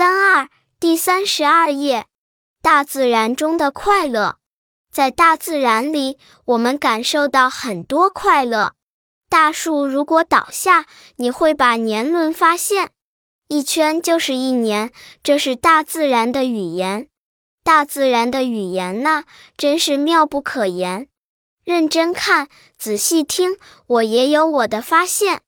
三二第三十二页大自然中的快乐。在大自然里我们感受到很多快乐。大树如果倒下你会把年轮发现。一圈就是一年这是大自然的语言。大自然的语言呐真是妙不可言。认真看仔细听我也有我的发现